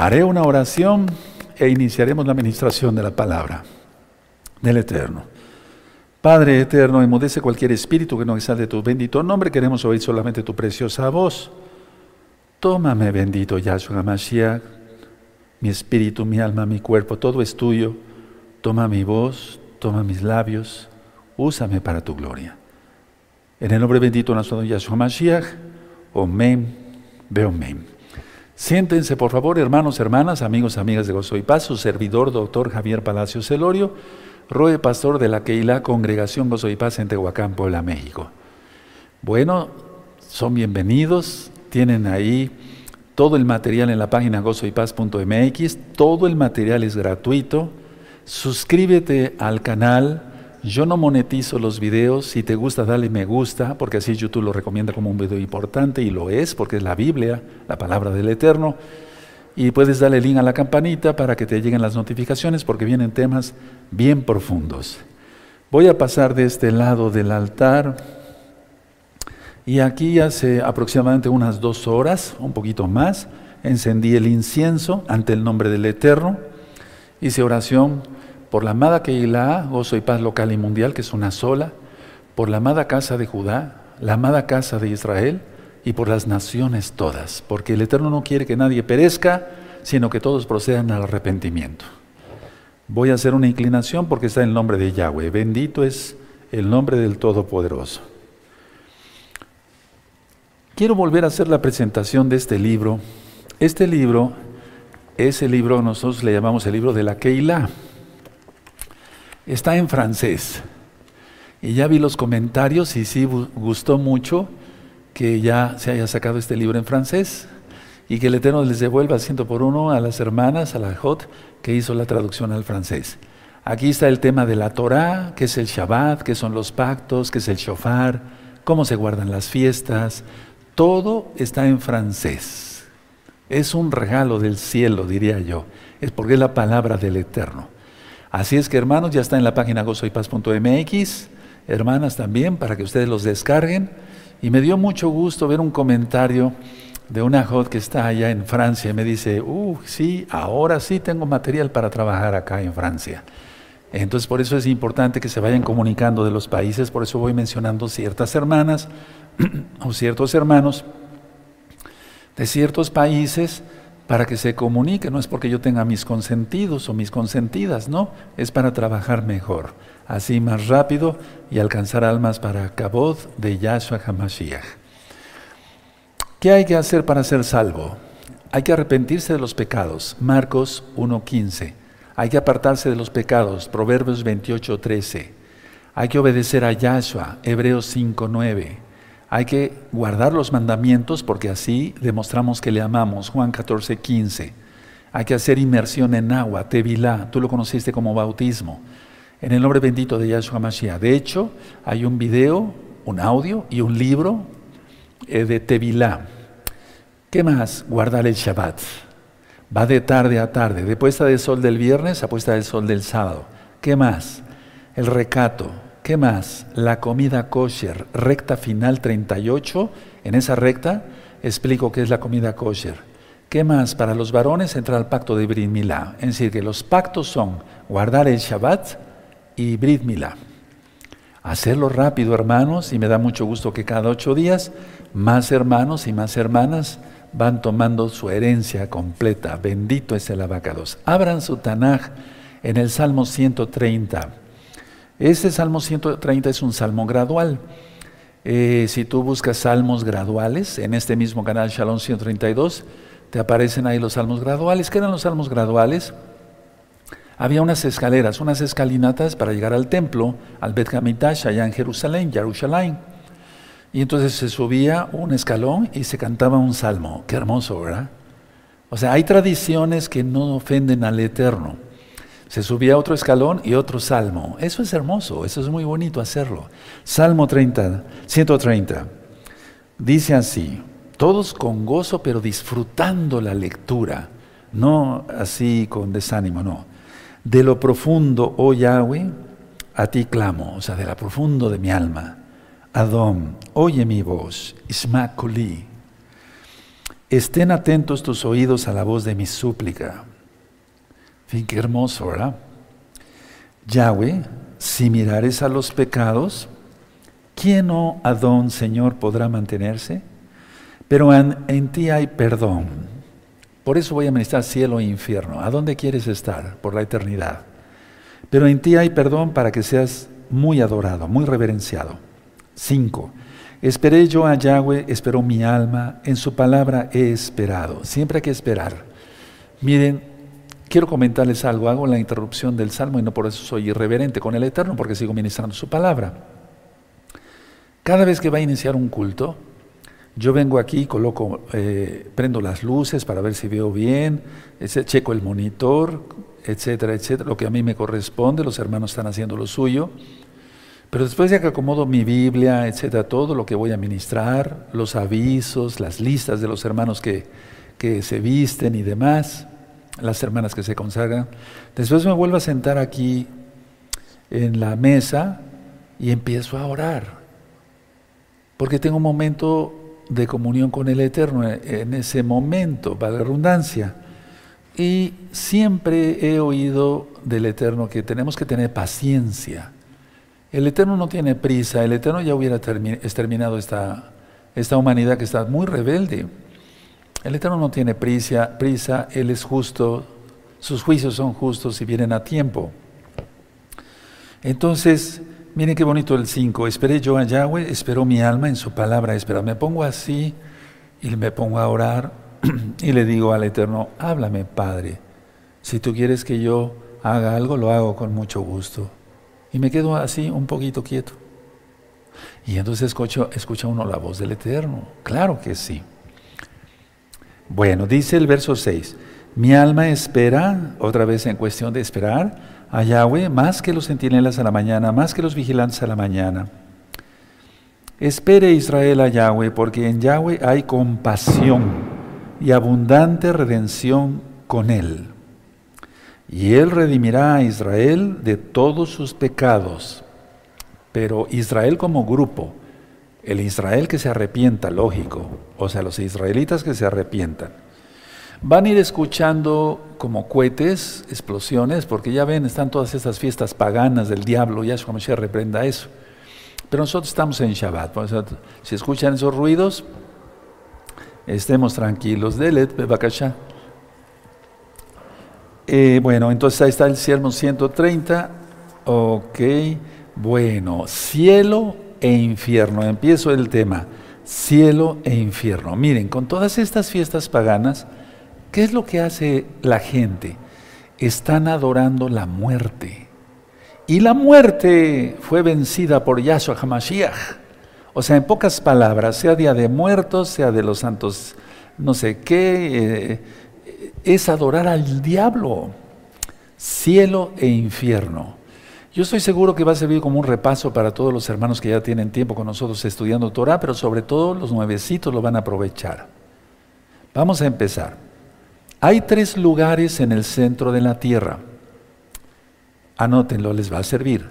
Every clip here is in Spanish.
Haré una oración e iniciaremos la administración de la palabra del Eterno. Padre eterno, emudece cualquier espíritu que no exalte tu bendito nombre. Queremos oír solamente tu preciosa voz. Tómame, bendito Yahshua Mashiach, mi espíritu, mi alma, mi cuerpo, todo es tuyo. Toma mi voz, toma mis labios, úsame para tu gloria. En el nombre bendito de Yahshua Mashiach, Omen, Beomen. Siéntense, por favor, hermanos, hermanas, amigos, amigas de Gozo y Paz, su servidor, doctor Javier Palacio Celorio Roe Pastor de la Keilah Congregación Gozo y Paz en Tehuacán, Puebla, México. Bueno, son bienvenidos, tienen ahí todo el material en la página gozoypaz.mx, todo el material es gratuito. Suscríbete al canal, yo no monetizo los videos, si te gusta dale me gusta, porque así YouTube lo recomienda como un video importante y lo es, porque es la Biblia, la palabra del Eterno. Y puedes darle link a la campanita para que te lleguen las notificaciones porque vienen temas bien profundos. Voy a pasar de este lado del altar. Y aquí hace aproximadamente unas dos horas, un poquito más, encendí el incienso ante el nombre del Eterno, hice oración por la amada Keilah, gozo y paz local y mundial, que es una sola, por la amada casa de Judá, la amada casa de Israel, y por las naciones todas, porque el Eterno no quiere que nadie perezca, sino que todos procedan al arrepentimiento. Voy a hacer una inclinación porque está el nombre de Yahweh. Bendito es el nombre del Todopoderoso. Quiero volver a hacer la presentación de este libro. Este libro es el libro, nosotros le llamamos el libro de la Keilah. Está en francés. Y ya vi los comentarios y sí gustó mucho que ya se haya sacado este libro en francés y que el Eterno les devuelva ciento por uno a las hermanas, a la Jot, que hizo la traducción al francés. Aquí está el tema de la Torah, que es el Shabbat, que son los pactos, que es el shofar, cómo se guardan las fiestas. Todo está en francés. Es un regalo del cielo, diría yo. Es porque es la palabra del Eterno. Así es que hermanos, ya está en la página gozoypaz.mx, hermanas también, para que ustedes los descarguen y me dio mucho gusto ver un comentario de una hot que está allá en Francia y me dice, uh, sí, ahora sí tengo material para trabajar acá en Francia. Entonces por eso es importante que se vayan comunicando de los países, por eso voy mencionando ciertas hermanas o ciertos hermanos de ciertos países para que se comunique, no es porque yo tenga mis consentidos o mis consentidas, no, es para trabajar mejor, así más rápido y alcanzar almas para Kabod de Yahshua HaMashiach. ¿Qué hay que hacer para ser salvo? Hay que arrepentirse de los pecados, Marcos 1.15. Hay que apartarse de los pecados, Proverbios 28.13. Hay que obedecer a Yahshua, Hebreos 5.9. Hay que guardar los mandamientos porque así demostramos que le amamos. Juan 14, 15. Hay que hacer inmersión en agua, tevilá. Tú lo conociste como bautismo. En el nombre bendito de Yahshua Mashiach. De hecho, hay un video, un audio y un libro eh, de tevilá. ¿Qué más? Guardar el Shabbat. Va de tarde a tarde, de puesta del sol del viernes a puesta del sol del sábado. ¿Qué más? El recato, ¿Qué más? La comida kosher, recta final 38. En esa recta explico qué es la comida kosher. ¿Qué más? Para los varones entra el pacto de Brit Milá. Es decir, que los pactos son guardar el Shabbat y Brit. Hacerlo rápido, hermanos, y me da mucho gusto que cada ocho días más hermanos y más hermanas van tomando su herencia completa. Bendito es el abacados. Abran su Tanaj en el Salmo 130. Este Salmo 130 es un salmo gradual. Eh, si tú buscas salmos graduales, en este mismo canal Shalom 132, te aparecen ahí los salmos graduales. ¿Qué eran los salmos graduales? Había unas escaleras, unas escalinatas para llegar al templo, al Bet Hamitash, allá en Jerusalén, Jerusalén. Y entonces se subía un escalón y se cantaba un salmo. Qué hermoso, ¿verdad? O sea, hay tradiciones que no ofenden al Eterno. Se subía otro escalón y otro salmo. Eso es hermoso, eso es muy bonito hacerlo. Salmo 30, 130. Dice así, todos con gozo pero disfrutando la lectura, no así con desánimo, no. De lo profundo, oh Yahweh, a ti clamo, o sea, de lo profundo de mi alma. Adón, oye mi voz, Isma Estén atentos tus oídos a la voz de mi súplica. Fin, qué hermoso, ¿verdad? Yahweh, si mirares a los pecados, ¿quién, oh Adón, Señor, podrá mantenerse? Pero en, ti hay perdón. Por eso voy a ministrar cielo e infierno. ¿A dónde quieres estar? Por la eternidad. Pero en ti hay perdón para que seas muy adorado, muy reverenciado. Cinco. Esperé yo a Yahweh, esperó mi alma, en su palabra he esperado. Siempre hay que esperar. Miren, quiero comentarles algo. Hago la interrupción del salmo y no por eso soy irreverente con el Eterno, porque sigo ministrando su palabra. Cada vez que va a iniciar un culto, yo vengo aquí, coloco, eh, prendo las luces para ver si veo bien, checo el monitor, etcétera, etcétera, lo que a mí me corresponde, los hermanos están haciendo lo suyo. Pero después de que acomodo mi Biblia, etcétera, todo lo que voy a ministrar, los avisos, las listas de los hermanos que, que se visten y demás, las hermanas que se consagran, después me vuelvo a sentar aquí en la mesa y empiezo a orar. Porque tengo un momento de comunión con el Eterno en ese momento, para la redundancia. Y siempre he oído del Eterno que tenemos que tener paciencia. El Eterno no tiene prisa, el Eterno ya hubiera exterminado esta, esta humanidad que está muy rebelde. El Eterno no tiene prisa, prisa, Él es justo, sus juicios son justos y vienen a tiempo. Entonces, Miren qué bonito el 5. Esperé yo a Yahweh, esperó mi alma en su palabra, espera. Me pongo así y me pongo a orar y le digo al Eterno, háblame Padre. Si tú quieres que yo haga algo, lo hago con mucho gusto. Y me quedo así un poquito quieto. Y entonces escucha, escucha uno la voz del Eterno. Claro que sí. Bueno, dice el verso 6. Mi alma espera, otra vez en cuestión de esperar, a Yahweh más que los centinelas a la mañana, más que los vigilantes a la mañana. Espere Israel a Yahweh, porque en Yahweh hay compasión y abundante redención con él. Y él redimirá a Israel de todos sus pecados. Pero Israel como grupo, el Israel que se arrepienta, lógico, o sea, los israelitas que se arrepientan Van a ir escuchando como cohetes, explosiones, porque ya ven, están todas estas fiestas paganas del diablo, ya como se reprenda eso. Pero nosotros estamos en Shabbat, si escuchan esos ruidos, estemos tranquilos. Delet, Bebakasha. Eh, bueno, entonces ahí está el Salmo 130. Ok, bueno, cielo e infierno. Empiezo el tema. Cielo e infierno. Miren, con todas estas fiestas paganas, ¿Qué es lo que hace la gente? Están adorando la muerte. Y la muerte fue vencida por Yahshua HaMashiach. O sea, en pocas palabras, sea Día de Muertos, sea de los santos no sé qué, eh, es adorar al diablo, cielo e infierno. Yo estoy seguro que va a servir como un repaso para todos los hermanos que ya tienen tiempo con nosotros estudiando Torah, pero sobre todo los nuevecitos lo van a aprovechar. Vamos a empezar. Hay tres lugares en el centro de la tierra. Anótenlo, les va a servir.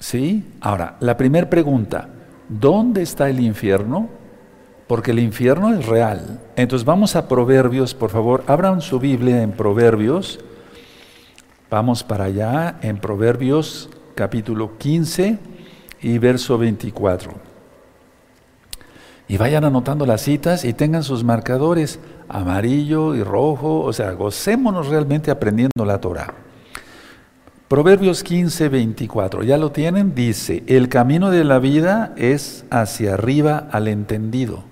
¿Sí? Ahora, la primera pregunta, ¿dónde está el infierno? Porque el infierno es real. Entonces vamos a Proverbios, por favor, abran su Biblia en Proverbios. Vamos para allá, en Proverbios capítulo 15 y verso 24. Y vayan anotando las citas y tengan sus marcadores amarillo y rojo, o sea, gocémonos realmente aprendiendo la Torah. Proverbios 15, 24, ¿ya lo tienen? Dice, el camino de la vida es hacia arriba al entendido.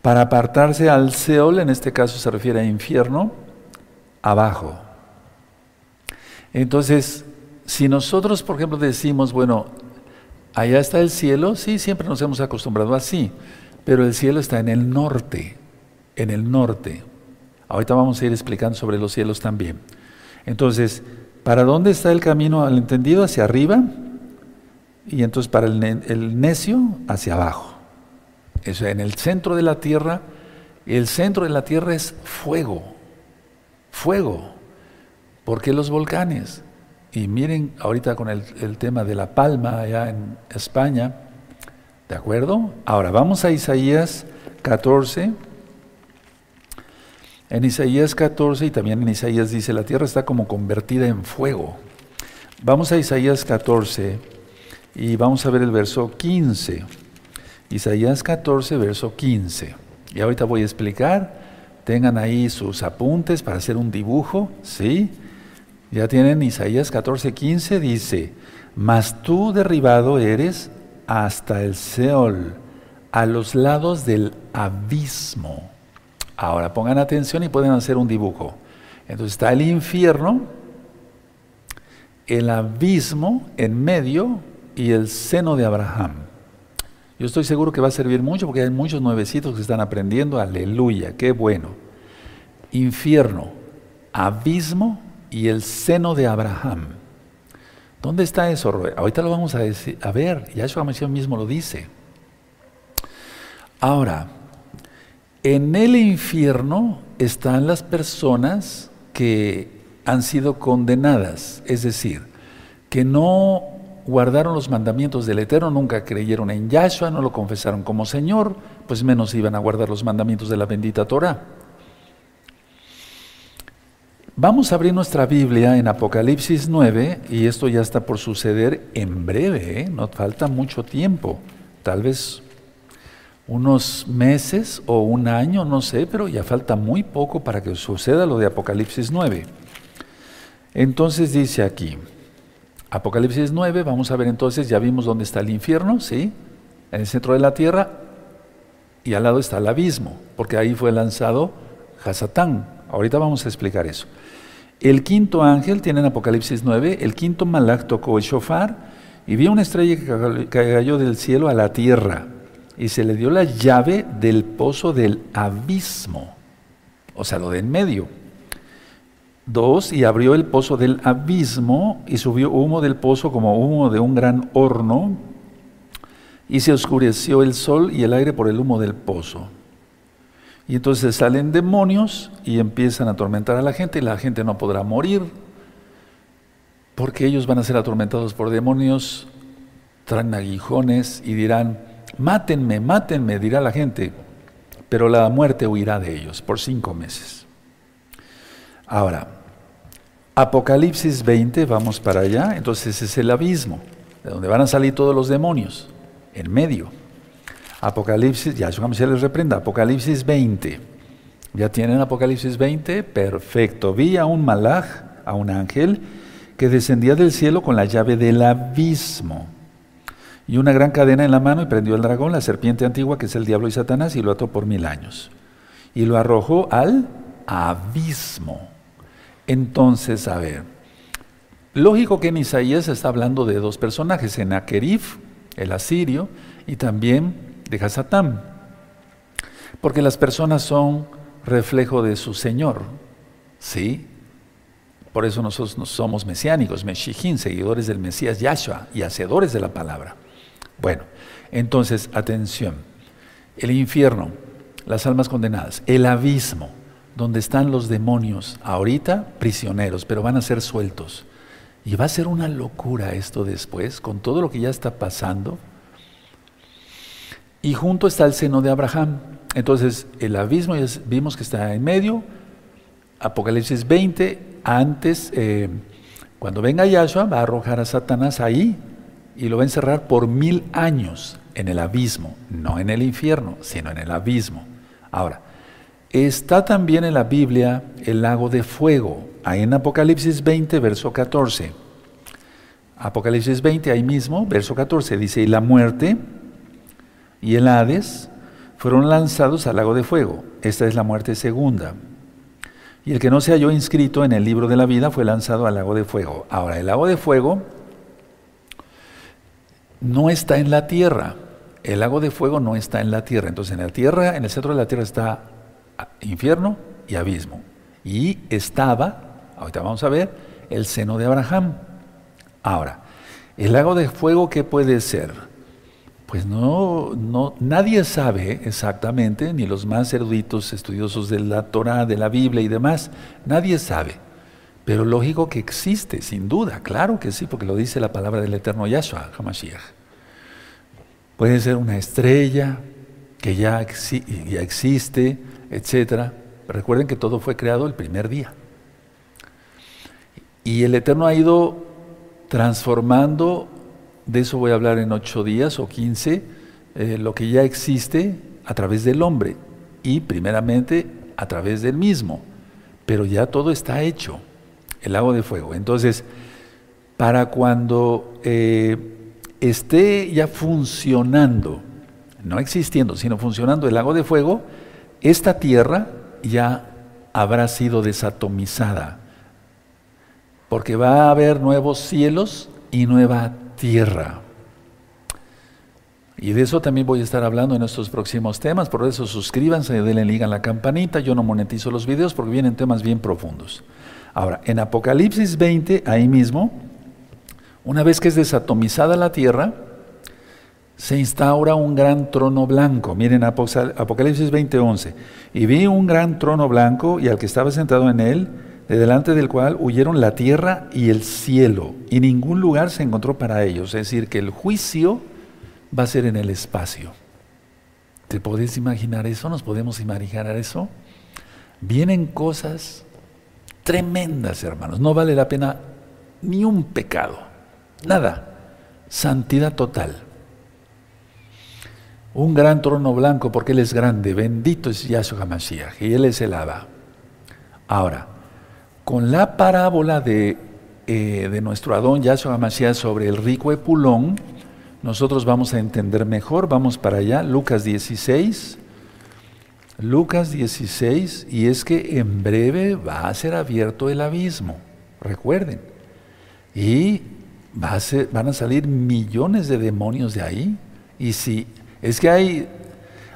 Para apartarse al Seol, en este caso se refiere a infierno, abajo. Entonces, si nosotros, por ejemplo, decimos, bueno, Allá está el cielo, sí, siempre nos hemos acostumbrado así, pero el cielo está en el norte, en el norte. Ahorita vamos a ir explicando sobre los cielos también. Entonces, ¿para dónde está el camino al entendido? Hacia arriba, y entonces para el, necio, hacia abajo. Eso, en el centro de la tierra, el centro de la tierra es fuego, fuego. ¿Por qué los volcanes? Y miren ahorita con el, tema de la palma allá en España, ¿de acuerdo? Ahora vamos a Isaías 14. En Isaías 14 y también en Isaías dice, la tierra está como convertida en fuego. Vamos a Isaías 14 y vamos a ver el verso 15. Isaías 14, verso 15. Y ahorita voy a explicar. Tengan ahí sus apuntes para hacer un dibujo, ¿sí? Ya tienen Isaías 14, 15, dice, mas tú derribado eres hasta el Seol, a los lados del abismo. Ahora pongan atención y pueden hacer un dibujo. Entonces está el infierno, el abismo en medio y el seno de Abraham. Yo estoy seguro que va a servir mucho porque hay muchos nuevecitos que están aprendiendo. Aleluya, qué bueno. Infierno, abismo y el seno de Abraham. ¿Dónde está eso, Ahorita lo vamos a, decir, a ver. Yahshua mismo lo dice. Ahora, en el infierno están las personas que han sido condenadas, es decir, que no guardaron los mandamientos del Eterno, nunca creyeron en Yahshua, no lo confesaron como Señor, pues menos iban a guardar los mandamientos de la bendita Torah. Vamos a abrir nuestra Biblia en Apocalipsis 9 y esto ya está por suceder en breve, ¿eh? no falta mucho tiempo, tal vez unos meses o un año, no sé, pero ya falta muy poco para que suceda lo de Apocalipsis 9. Entonces dice aquí, Apocalipsis 9, vamos a ver entonces, ya vimos dónde está el infierno, ¿sí? En el centro de la tierra y al lado está el abismo, porque ahí fue lanzado Hasatán. Ahorita vamos a explicar eso. El quinto ángel, tiene en Apocalipsis 9, el quinto malach tocó el shofar y vio una estrella que cayó del cielo a la tierra y se le dio la llave del pozo del abismo, o sea, lo de en medio. Dos, y abrió el pozo del abismo y subió humo del pozo como humo de un gran horno, y se oscureció el sol y el aire por el humo del pozo. Y entonces salen demonios y empiezan a atormentar a la gente y la gente no podrá morir, porque ellos van a ser atormentados por demonios, traen aguijones y dirán, mátenme, mátenme, dirá la gente, pero la muerte huirá de ellos por cinco meses. Ahora, Apocalipsis 20, vamos para allá, entonces es el abismo, de donde van a salir todos los demonios, en medio. Apocalipsis, ya se les reprenda, Apocalipsis 20. ¿Ya tienen Apocalipsis 20? Perfecto. Vi a un malaj, a un ángel, que descendía del cielo con la llave del abismo y una gran cadena en la mano y prendió el dragón, la serpiente antigua que es el diablo y Satanás, y lo ató por mil años. Y lo arrojó al abismo. Entonces, a ver, lógico que en Isaías está hablando de dos personajes, Senaquerib, el asirio, y también de Hasatán, porque las personas son reflejo de su Señor, ¿sí? Por eso nosotros somos mesiánicos, meshijín, seguidores del Mesías Yahshua y hacedores de la palabra. Bueno, entonces, atención, el infierno, las almas condenadas, el abismo, donde están los demonios, ahorita prisioneros, pero van a ser sueltos. Y va a ser una locura esto después, con todo lo que ya está pasando. Y junto está el seno de Abraham. Entonces, el abismo ya vimos que está en medio. Apocalipsis 20, antes, eh, cuando venga Yahshua, va a arrojar a Satanás ahí y lo va a encerrar por mil años en el abismo, no en el infierno, sino en el abismo. Ahora, Está también en la Biblia el lago de fuego, ahí en Apocalipsis 20, verso 14. Apocalipsis 20, ahí mismo, verso 14, dice, y la muerte y el Hades fueron lanzados al lago de fuego. Esta es la muerte segunda. Y el que no se halló inscrito en el libro de la vida fue lanzado al lago de fuego. Ahora, el lago de fuego no está en la tierra. El lago de fuego no está en la tierra. Entonces, en la tierra, en el centro de la tierra está infierno y abismo. Y estaba, ahorita vamos a ver, el seno de Abraham. Ahora, el lago de fuego, ¿qué puede ser? Pues no, no, nadie sabe exactamente, ni los más eruditos estudiosos de la Torah, de la Biblia y demás, nadie sabe. Pero lógico que existe, sin duda, claro que sí, porque lo dice la palabra del eterno Yahshua, Hamashiach. Puede ser una estrella, que ya, ya existe, etc. Recuerden que todo fue creado el primer día. Y el Eterno ha ido transformando, de eso voy a hablar en ocho días o quince, eh, lo que ya existe a través del hombre y primeramente a través del mismo. Pero ya todo está hecho, el lago de fuego. Entonces, para cuando eh, esté ya funcionando, no existiendo, sino funcionando el lago de fuego, esta tierra ya habrá sido desatomizada, porque va a haber nuevos cielos y nueva tierra. Y de eso también voy a estar hablando en estos próximos temas, por eso suscríbanse, denle liga a la campanita, yo no monetizo los videos porque vienen temas bien profundos. Ahora, en Apocalipsis 20, ahí mismo, una vez que es desatomizada la tierra, se instaura un gran trono blanco. Miren Apocalipsis 20:11. Y vi un gran trono blanco y al que estaba sentado en él, de delante del cual huyeron la tierra y el cielo, y ningún lugar se encontró para ellos. Es decir, que el juicio va a ser en el espacio. ¿Te podés imaginar eso? ¿Nos podemos imaginar eso? Vienen cosas tremendas, hermanos. No vale la pena ni un pecado. Nada. Santidad total un gran trono blanco porque Él es grande, bendito es Yahshua HaMashiach, y Él es el Abba. Ahora, con la parábola de, eh, de nuestro Adón Yahshua HaMashiach sobre el rico Epulón, nosotros vamos a entender mejor, vamos para allá, Lucas 16, Lucas 16, y es que en breve va a ser abierto el abismo, recuerden, y va a van a salir millones de demonios de ahí, y si es que hay,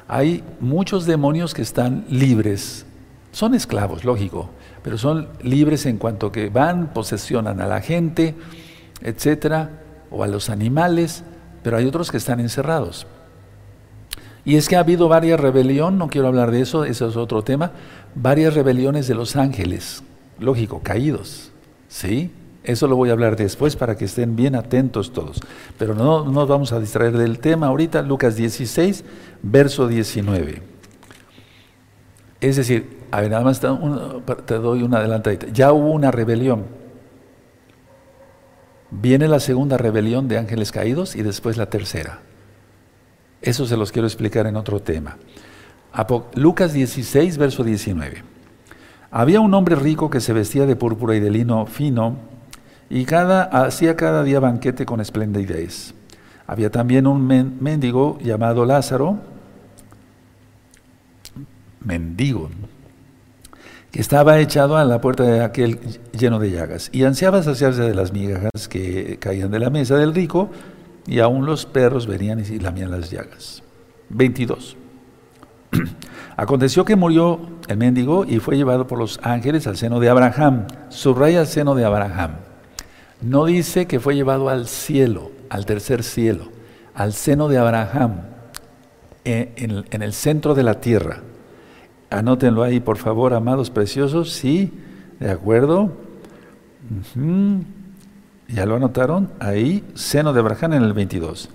hay muchos demonios que están libres. Son esclavos, lógico, pero son libres en cuanto que van, posesionan a la gente, etcétera, o a los animales, pero hay otros que están encerrados. Y es que ha habido varias rebeliones, no quiero hablar de eso, eso es otro tema, varias rebeliones de los ángeles, lógico, caídos, ¿sí? Eso lo voy a hablar después para que estén bien atentos todos. Pero no, nos vamos a distraer del tema ahorita, Lucas 16, verso 19. Es decir, a ver, nada más te doy una adelantadita. Ya hubo una rebelión. Viene la segunda rebelión de ángeles caídos y después la tercera. Eso se los quiero explicar en otro tema. Lucas 16, verso 19. Había un hombre rico que se vestía de púrpura y de lino fino y cada, hacía cada día banquete con esplendidez. Había también un mendigo llamado Lázaro, mendigo, que estaba echado a la puerta de aquel lleno de llagas, y ansiaba saciarse de las migajas que caían de la mesa del rico, y aún los perros venían y lamían las llagas. 22. Aconteció que murió el mendigo y fue llevado por los ángeles al seno de Abraham. Subraya el seno de Abraham. No dice que fue llevado al cielo, al tercer cielo, al seno de Abraham, en, el centro de la tierra. Anótenlo ahí, por favor, amados preciosos. Sí, de acuerdo. ¿Ya lo anotaron? Ahí, seno de Abraham en el 22.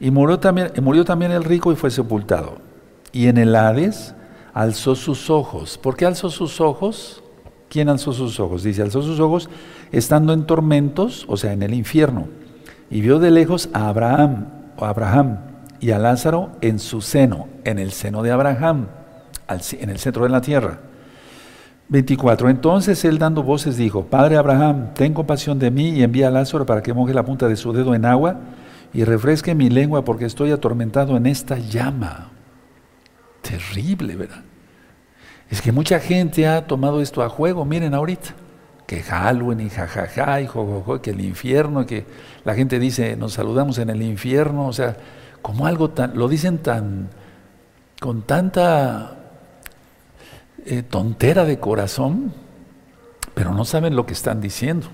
Y murió también, murió también el rico y fue sepultado. Y en el Hades alzó sus ojos. ¿Por qué alzó sus ojos? ¿Quién alzó sus ojos? Dice, alzó sus ojos estando en tormentos, o sea, en el infierno, y vio de lejos a Abraham, o Abraham y a Lázaro en su seno, en el seno de Abraham, en el centro de la tierra. 24. Entonces él dando voces dijo, Padre Abraham, ten compasión de mí y envía a Lázaro para que moje la punta de su dedo en agua y refresque mi lengua porque estoy atormentado en esta llama. Terrible, ¿verdad? Es que mucha gente ha tomado esto a juego, miren ahorita, que Halloween y jajaja y jojojo, que el infierno, que la gente dice, nos saludamos en el infierno, o sea, como algo tan, lo dicen tan, con tanta eh, tontera de corazón, pero no saben lo que están diciendo.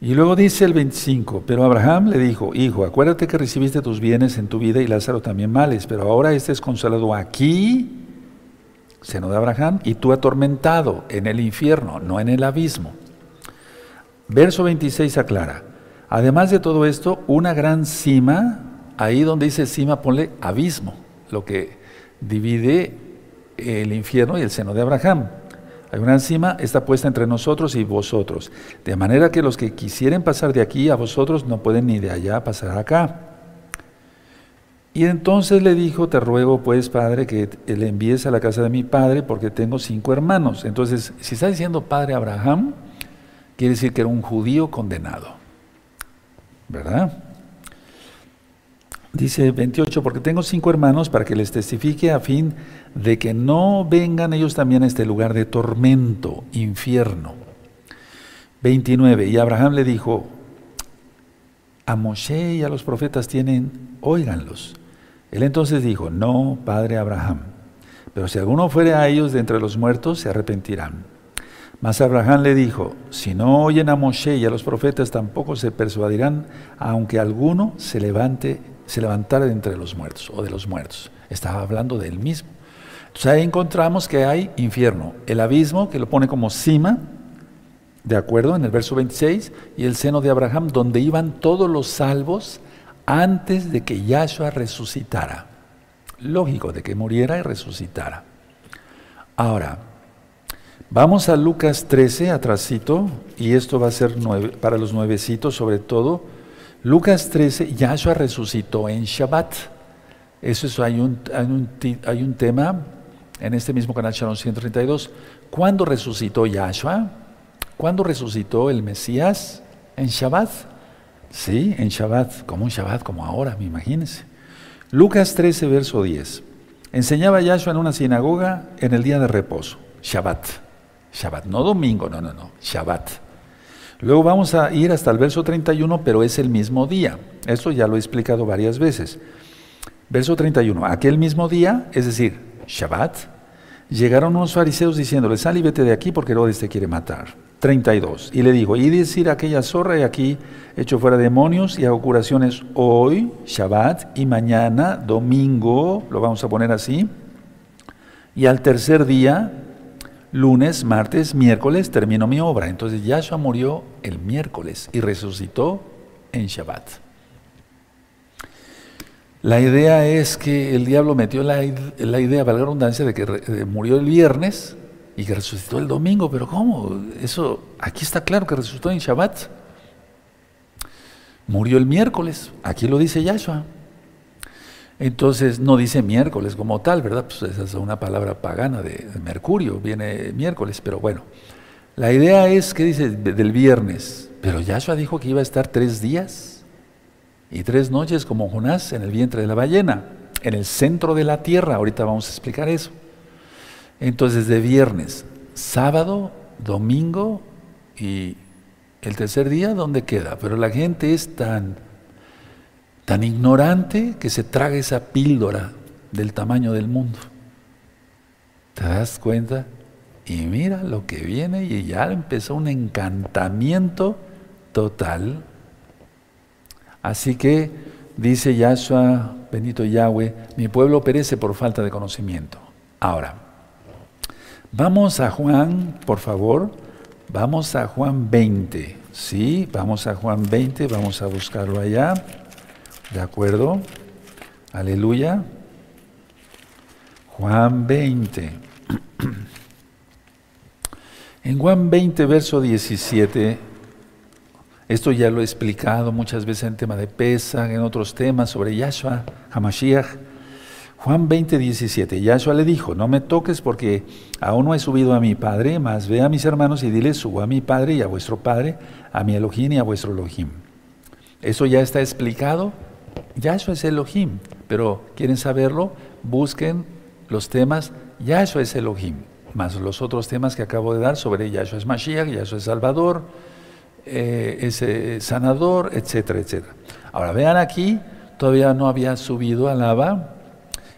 Y luego dice el 25, pero Abraham le dijo, hijo, acuérdate que recibiste tus bienes en tu vida y Lázaro también males, pero ahora este es consolado aquí seno de Abraham, y tú atormentado en el infierno, no en el abismo. Verso 26 aclara, además de todo esto, una gran cima, ahí donde dice cima ponle abismo, lo que divide el infierno y el seno de Abraham. Hay una encima, está puesta entre nosotros y vosotros. De manera que los que quisieren pasar de aquí a vosotros no pueden ni de allá pasar acá. Y entonces le dijo, te ruego pues, Padre, que le envíes a la casa de mi Padre, porque tengo cinco hermanos. Entonces, si está diciendo Padre Abraham, quiere decir que era un judío condenado. ¿Verdad? Dice 28, porque tengo cinco hermanos para que les testifique a fin de que no vengan ellos también a este lugar de tormento, infierno. 29, y Abraham le dijo, a Moshe y a los profetas tienen, óiganlos. Él entonces dijo, no, padre Abraham, pero si alguno fuere a ellos de entre los muertos, se arrepentirán. Mas Abraham le dijo, si no oyen a Moshe y a los profetas, tampoco se persuadirán, aunque alguno se levante se levantara de entre los muertos o de los muertos. Estaba hablando de él mismo. Entonces ahí encontramos que hay infierno, el abismo que lo pone como cima, de acuerdo, en el verso 26, y el seno de Abraham, donde iban todos los salvos antes de que Yahshua resucitara. Lógico, de que muriera y resucitara. Ahora, vamos a Lucas 13, atrasito, y esto va a ser para los nuevecitos sobre todo, Lucas 13, Yahshua resucitó en Shabbat. Eso es, hay, un, hay, un, tema en este mismo canal Shalom 132. ¿Cuándo resucitó Yahshua? ¿Cuándo resucitó el Mesías? ¿En Shabbat? Sí, en Shabbat, como un Shabbat, como ahora, me imagínense. Lucas 13, verso 10. Enseñaba Yahshua en una sinagoga en el día de reposo, Shabbat. Shabbat, no domingo, no, no, no, Shabbat. Luego vamos a ir hasta el verso 31, pero es el mismo día. Esto ya lo he explicado varias veces. Verso 31. Aquel mismo día, es decir, Shabbat, llegaron unos fariseos diciéndole, sal y vete de aquí porque Herodes te quiere matar. 32. Y le dijo, y decir aquella zorra y aquí hecho fuera demonios y hago curaciones hoy, Shabbat, y mañana, domingo, lo vamos a poner así, y al tercer día lunes, martes, miércoles terminó mi obra. Entonces Yahshua murió el miércoles y resucitó en Shabbat. La idea es que el diablo metió la, idea, valga la redundancia, de que murió el viernes y que resucitó el domingo. Pero ¿cómo? Eso, aquí está claro que resucitó en Shabbat. Murió el miércoles, aquí lo dice Yahshua. Entonces no dice miércoles como tal, ¿verdad? Pues esa es una palabra pagana de, Mercurio, viene miércoles, pero bueno. La idea es que dice del viernes, pero Yahshua dijo que iba a estar tres días y tres noches como Jonás en el vientre de la ballena, en el centro de la tierra, ahorita vamos a explicar eso. Entonces de viernes, sábado, domingo y el tercer día, ¿dónde queda? Pero la gente es tan tan ignorante que se traga esa píldora del tamaño del mundo. ¿Te das cuenta? Y mira lo que viene y ya empezó un encantamiento total. Así que dice Yahshua, bendito Yahweh, mi pueblo perece por falta de conocimiento. Ahora, vamos a Juan, por favor, vamos a Juan 20. Sí, vamos a Juan 20, vamos a buscarlo allá. ¿De acuerdo? Aleluya. Juan 20. En Juan 20, verso 17, esto ya lo he explicado muchas veces en tema de Pesa, en otros temas sobre Yahshua, Hamashiach. Juan 20, 17. Yahshua le dijo, no me toques porque aún no he subido a mi Padre, mas ve a mis hermanos y dile, subo a mi Padre y a vuestro Padre, a mi Elohim y a vuestro Elohim. Eso ya está explicado Yahshua es Elohim, pero quieren saberlo, busquen los temas Yahshua es Elohim, más los otros temas que acabo de dar sobre Yahshua es Mashiach, Yahshua es Salvador, eh, es sanador, etcétera, etcétera. Ahora vean aquí, todavía no había subido a Lava,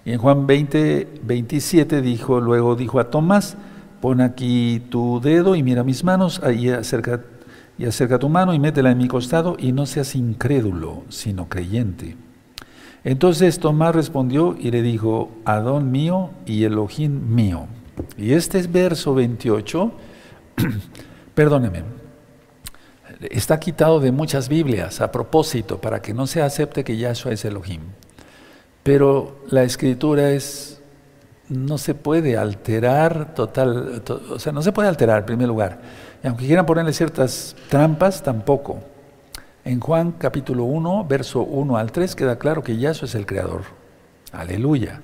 y en Juan 20, 27 dijo, luego dijo a Tomás, pon aquí tu dedo y mira mis manos, ahí acerca y acerca tu mano y métela en mi costado y no seas incrédulo, sino creyente. Entonces Tomás respondió y le dijo, Adón mío y Elohim mío. Y este es verso 28, perdóneme, está quitado de muchas Biblias a propósito para que no se acepte que Yahshua es Elohim. Pero la escritura es, no se puede alterar total, o sea, no se puede alterar en primer lugar. Aunque quieran ponerle ciertas trampas, tampoco. En Juan capítulo 1, verso 1 al 3 queda claro que Yahshua es el creador. Aleluya.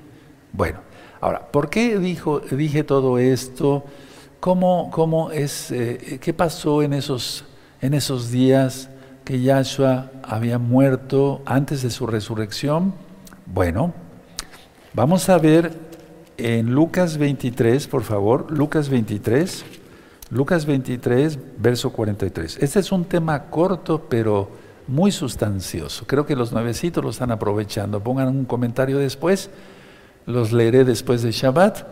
Bueno, ahora, ¿por qué dije todo esto? ¿Cómo, cómo es, eh, qué pasó en esos, en esos días que Yahshua había muerto antes de su resurrección? Bueno, vamos a ver en Lucas 23, por favor, Lucas 23. Lucas 23, verso 43. Este es un tema corto, pero muy sustancioso. Creo que los nuevecitos lo están aprovechando. Pongan un comentario después, los leeré después de Shabbat,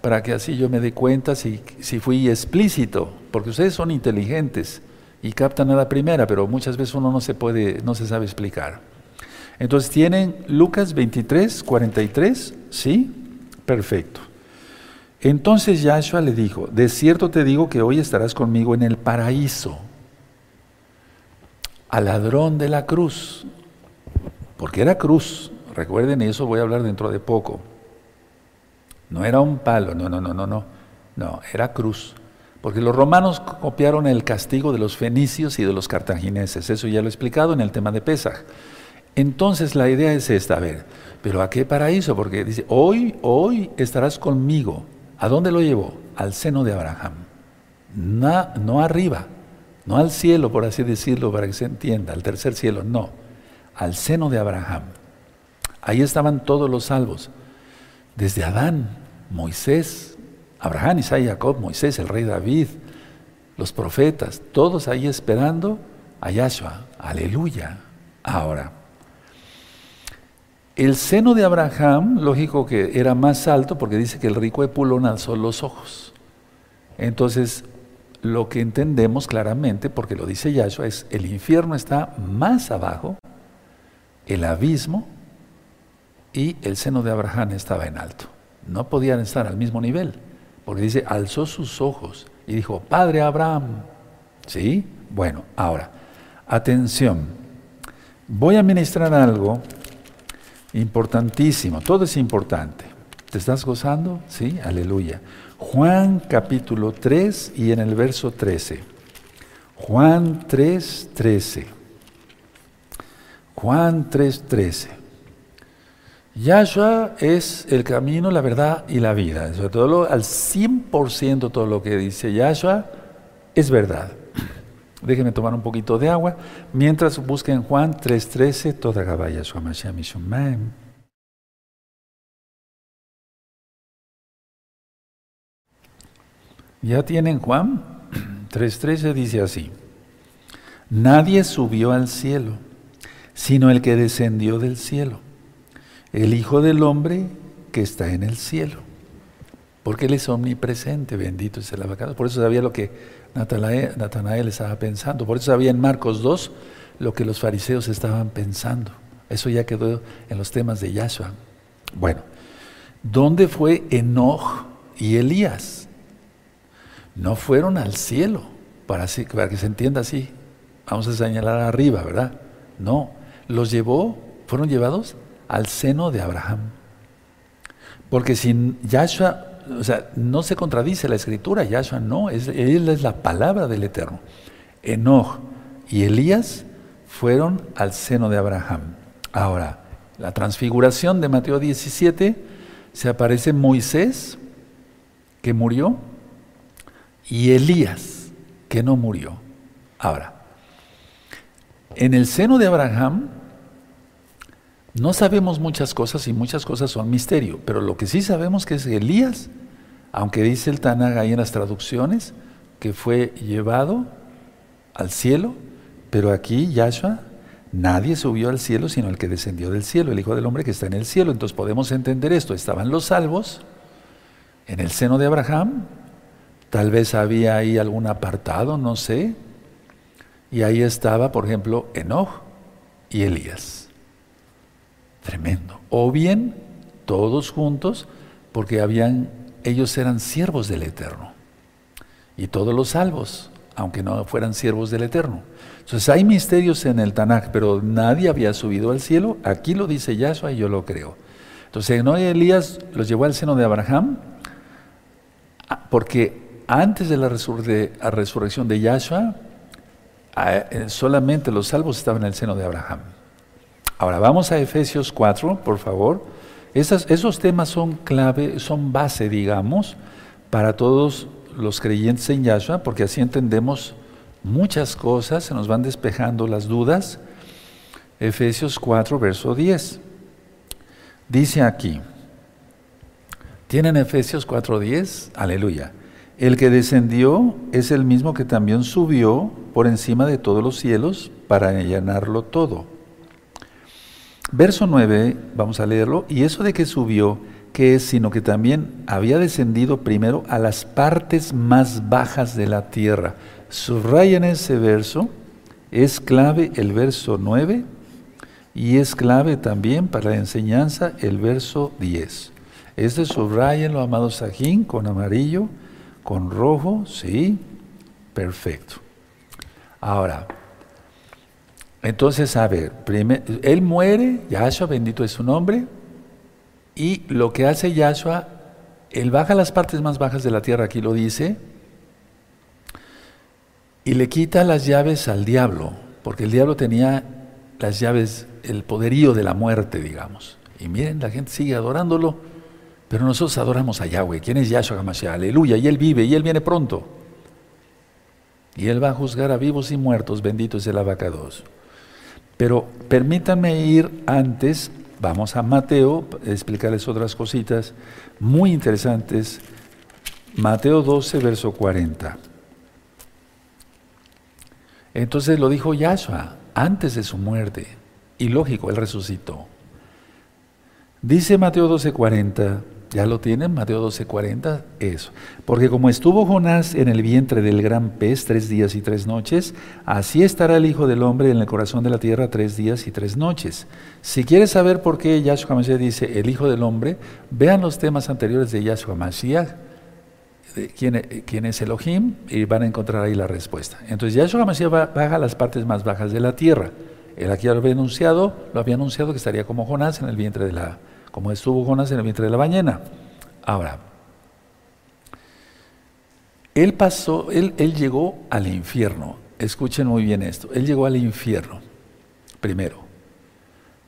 para que así yo me dé cuenta si, si fui explícito, porque ustedes son inteligentes y captan a la primera, pero muchas veces uno no se puede, no se sabe explicar. Entonces tienen Lucas 23, 43, ¿sí? Perfecto. Entonces Yahshua le dijo, de cierto te digo que hoy estarás conmigo en el paraíso. Al ladrón de la cruz, porque era cruz, recuerden eso, voy a hablar dentro de poco. No era un palo, no, no, no, no, no, no, era cruz. Porque los romanos copiaron el castigo de los fenicios y de los cartagineses, eso ya lo he explicado en el tema de Pesaj. Entonces la idea es esta, a ver, pero ¿a qué paraíso? Porque dice, hoy, hoy estarás conmigo ¿A dónde lo llevó? Al seno de Abraham. No, arriba, no al cielo, por así decirlo, para que se entienda, al tercer cielo, no, al seno de Abraham. Ahí estaban todos los salvos, desde Adán, Moisés, Abraham, Isaac, Jacob, Moisés, el rey David, los profetas, todos ahí esperando a Yahshua. Aleluya. Ahora, el seno de Abraham, lógico que era más alto porque dice que el rico de Pulón alzó los ojos. Entonces, lo que entendemos claramente, porque lo dice Yahshua, es el infierno está más abajo, el abismo y el seno de Abraham estaba en alto. No podían estar al mismo nivel, porque dice, alzó sus ojos y dijo, Padre Abraham. ¿Sí? Bueno, ahora, atención, voy a ministrar algo Importantísimo, todo es importante. ¿Te estás gozando? Sí, aleluya. Juan capítulo 3 y en el verso 13. Juan 3, 13. Juan 3, 13. Yahshua es el camino, la verdad y la vida. Sobre todo al 100% todo lo que dice Yahshua es verdad. Déjenme tomar un poquito de agua mientras busquen Juan 3.13, toda Gabaya ¿Ya tienen Juan? 3.13 dice así, nadie subió al cielo, sino el que descendió del cielo, el Hijo del Hombre que está en el cielo. Porque Él es omnipresente, bendito es el abacado. Por eso sabía lo que Natanael, estaba pensando. Por eso sabía en Marcos 2 lo que los fariseos estaban pensando. Eso ya quedó en los temas de Yahshua. Bueno, ¿dónde fue Enoch y Elías? No fueron al cielo, para, para que se entienda así. Vamos a señalar arriba, ¿verdad? No, los llevó, fueron llevados al seno de Abraham. Porque sin Yahshua o sea, no se contradice la escritura, Yahshua no, es, él es la palabra del Eterno. Enoch y Elías fueron al seno de Abraham. Ahora, la transfiguración de Mateo 17 se aparece Moisés, que murió, y Elías, que no murió. Ahora, en el seno de Abraham no sabemos muchas cosas y muchas cosas son misterio, pero lo que sí sabemos que es Elías, aunque dice el Tanag ahí en las traducciones, que fue llevado al cielo, pero aquí Yahshua, nadie subió al cielo sino el que descendió del cielo, el Hijo del Hombre que está en el cielo. Entonces podemos entender esto, estaban los salvos en el seno de Abraham, tal vez había ahí algún apartado, no sé, y ahí estaba, por ejemplo, Enoch y Elías. Tremendo. O bien todos juntos, porque habían, ellos eran siervos del Eterno. Y todos los salvos, aunque no fueran siervos del Eterno. Entonces hay misterios en el Tanakh, pero nadie había subido al cielo. Aquí lo dice Yahshua y yo lo creo. Entonces Noé y Elías los llevó al seno de Abraham ah, porque antes de la, resurrección de Yahshua eh, solamente los salvos estaban en el seno de Abraham. Ahora vamos a Efesios 4, por favor. esos temas son clave, son base, digamos, para todos los creyentes en Yahshua, porque así entendemos muchas cosas, se nos van despejando las dudas. Efesios 4, verso 10. Dice aquí, ¿tienen Efesios 4, 10? Aleluya. El que descendió es el mismo que también subió por encima de todos los cielos para llenarlo todo. Verso 9, vamos a leerlo, y eso de que subió, que es, sino que también había descendido primero a las partes más bajas de la tierra. Subrayan ese verso, es clave el verso 9 y es clave también para la enseñanza el verso 10. Este subrayenlo, amado Sajín, con amarillo, con rojo, sí, perfecto. Ahora, entonces, a ver, él muere, Yahshua, bendito es su nombre, y lo que hace Yahshua, él baja las partes más bajas de la tierra, aquí lo dice, y le quita las llaves al diablo, porque el diablo tenía las llaves, el poderío de la muerte, digamos. Y miren, la gente sigue adorándolo, pero nosotros adoramos a Yahweh. ¿Quién es Yahshua HaMashiach? Aleluya, y Él vive, y Él viene pronto. Y Él va a juzgar a vivos y muertos, bendito es el abacados. Pero permítanme ir antes, vamos a Mateo, explicarles otras cositas muy interesantes. Mateo 12, verso 40. Entonces lo dijo Yahshua antes de su muerte. Y lógico, él resucitó. Dice Mateo 12:40, ¿ya lo tienen? Mateo 12:40, eso. Porque como estuvo Jonás en el vientre del gran pez tres días y tres noches, así estará el Hijo del Hombre en el corazón de la tierra tres días y tres noches. Si quieres saber por qué Yahshua Mashiach dice el Hijo del Hombre, vean los temas anteriores de Yahshua Mashiach quién, quién, es Elohim y van a encontrar ahí la respuesta. Entonces Yahshua Mashiach baja las partes más bajas de la tierra. Él aquí lo había anunciado, lo había anunciado que estaría como Jonás en el vientre de la, como estuvo Jonás en el vientre de la ballena. Ahora, él pasó, él, llegó al infierno. Escuchen muy bien esto. Él llegó al infierno. Primero,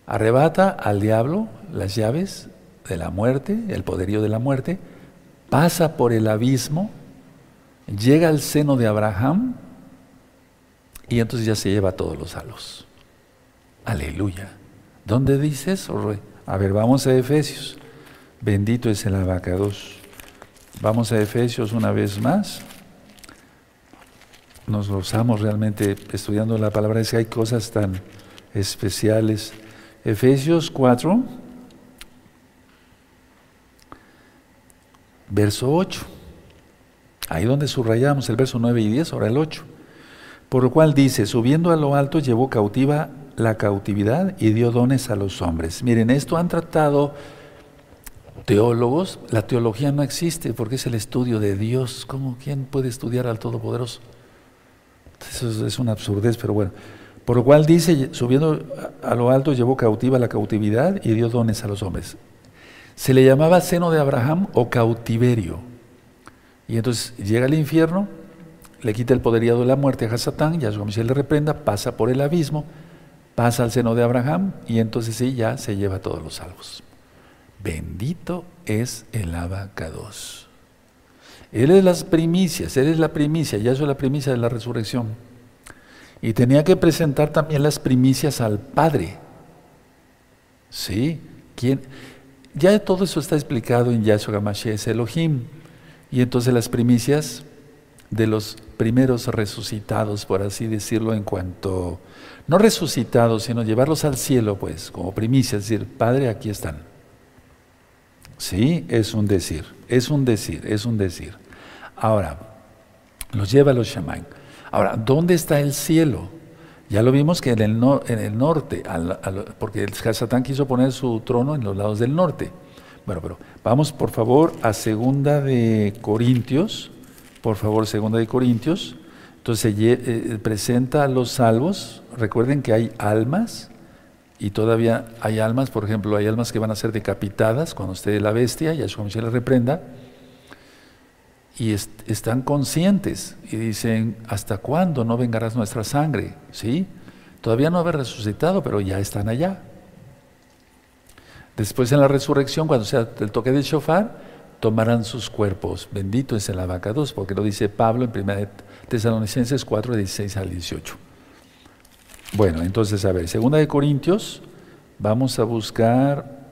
arrebata al diablo las llaves de la muerte, el poderío de la muerte pasa por el abismo, llega al seno de Abraham y entonces ya se lleva todos los salvos. Aleluya. ¿Dónde dice eso, A ver, vamos a Efesios. Bendito es el abacados. Vamos a Efesios una vez más. Nos gozamos realmente estudiando la palabra. Es que hay cosas tan especiales. Efesios 4. verso 8. Ahí donde subrayamos el verso 9 y 10, ahora el 8. Por lo cual dice, subiendo a lo alto llevó cautiva la cautividad y dio dones a los hombres. Miren, esto han tratado teólogos, la teología no existe porque es el estudio de Dios. ¿Cómo quién puede estudiar al Todopoderoso? Eso es una absurdez, pero bueno. Por lo cual dice, subiendo a lo alto llevó cautiva la cautividad y dio dones a los hombres. Se le llamaba seno de Abraham o cautiverio. Y entonces llega al infierno, le quita el poderío de la muerte a Satán, ya su le reprenda, pasa por el abismo, pasa al seno de Abraham y entonces sí, ya se lleva a todos los salvos. Bendito es el abacados. Él es las primicias, Él es la primicia, ya es la primicia de la resurrección. Y tenía que presentar también las primicias al Padre. ¿Sí? ¿Quién? Ya todo eso está explicado en Yahshua Mashiach Elohim. Y entonces las primicias de los primeros resucitados, por así decirlo, en cuanto, no resucitados, sino llevarlos al cielo, pues, como primicias, decir, Padre, aquí están. Sí, es un decir, es un decir, es un decir. Ahora, los lleva a los shaman. Ahora, ¿dónde está el cielo? Ya lo vimos que en el, en el norte, porque el Satán quiso poner su trono en los lados del norte. Bueno, pero vamos por favor a segunda de Corintios, por favor, segunda de Corintios, Entonces se presenta a los salvos, recuerden que hay almas y todavía hay almas, por ejemplo, hay almas que van a ser decapitadas cuando esté la bestia, y Yahshua se les reprenda, y están conscientes y dicen, ¿hasta cuándo no vengarás nuestra sangre? ¿Sí? Todavía no haber resucitado, pero ya están allá. Después en la resurrección, cuando sea el toque del shofar, tomarán sus cuerpos. Bendito es el abacados, porque lo dice Pablo en 1 Tesalonicenses 4, 16 al 18. Bueno, entonces, a ver, segunda de Corintios, vamos a buscar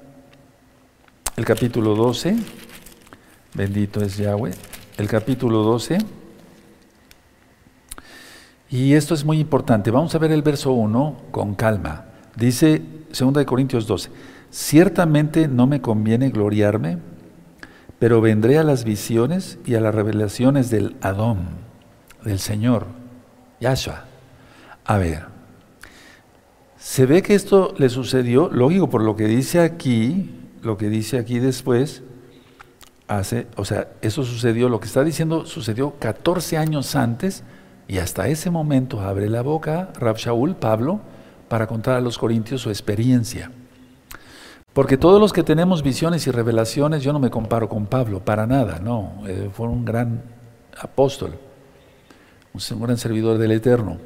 el capítulo 12. Bendito es Yahweh el capítulo 12. Y esto es muy importante. Vamos a ver el verso 1 con calma. Dice 2 de Corintios 12, ciertamente no me conviene gloriarme, pero vendré a las visiones y a las revelaciones del Adón, del Señor, Yahshua. A ver, se ve que esto le sucedió, lógico, por lo que dice aquí, lo que dice aquí después, hace, o sea, eso sucedió, lo que está diciendo sucedió 14 años antes y hasta ese momento abre la boca Rab Shaul, Pablo, para contar a los corintios su experiencia. Porque todos los que tenemos visiones y revelaciones, yo no me comparo con Pablo, para nada, no, eh, fue un gran apóstol, un gran servidor del Eterno.